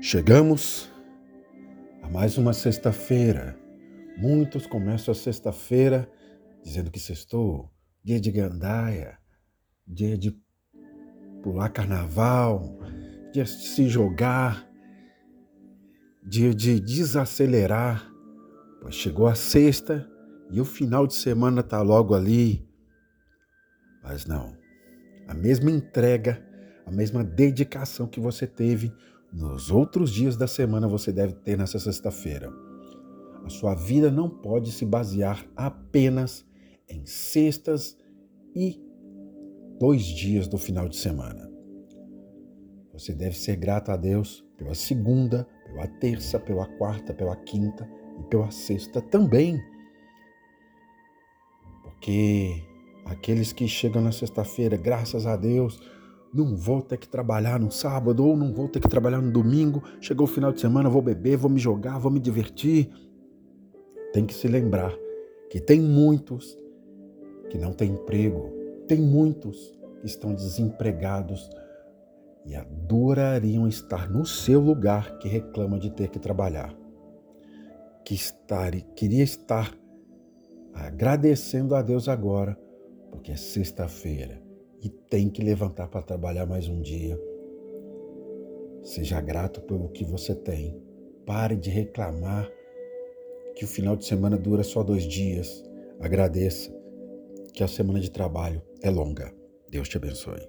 Chegamos a mais uma sexta-feira. Muitos começam a sexta-feira dizendo que sextou, dia de gandaia, dia de pular carnaval, dia de se jogar, dia de desacelerar. Pois chegou a sexta e o final de semana está logo ali. Mas não, a mesma entrega, a mesma dedicação que você teve nos outros dias da semana você deve ter nessa sexta-feira. A sua vida não pode se basear apenas em sextas e dois dias do final de semana. Você deve ser grato a Deus pela segunda, pela terça, pela quarta, pela quinta e pela sexta também. Porque aqueles que chegam na sexta-feira, graças a Deus, não vou ter que trabalhar no sábado ou não vou ter que trabalhar no domingo. Chegou o final de semana, vou beber, vou me jogar, vou me divertir. Tem que se lembrar que tem muitos que não têm emprego, tem muitos que estão desempregados e adorariam estar no seu lugar que reclama de ter que trabalhar. Que estar, queria estar agradecendo a Deus agora, porque é sexta-feira e tem que levantar para trabalhar mais um dia. Seja grato pelo que você tem. Pare de reclamar que o final de semana dura só dois dias. Agradeça que a semana de trabalho é longa. Deus te abençoe.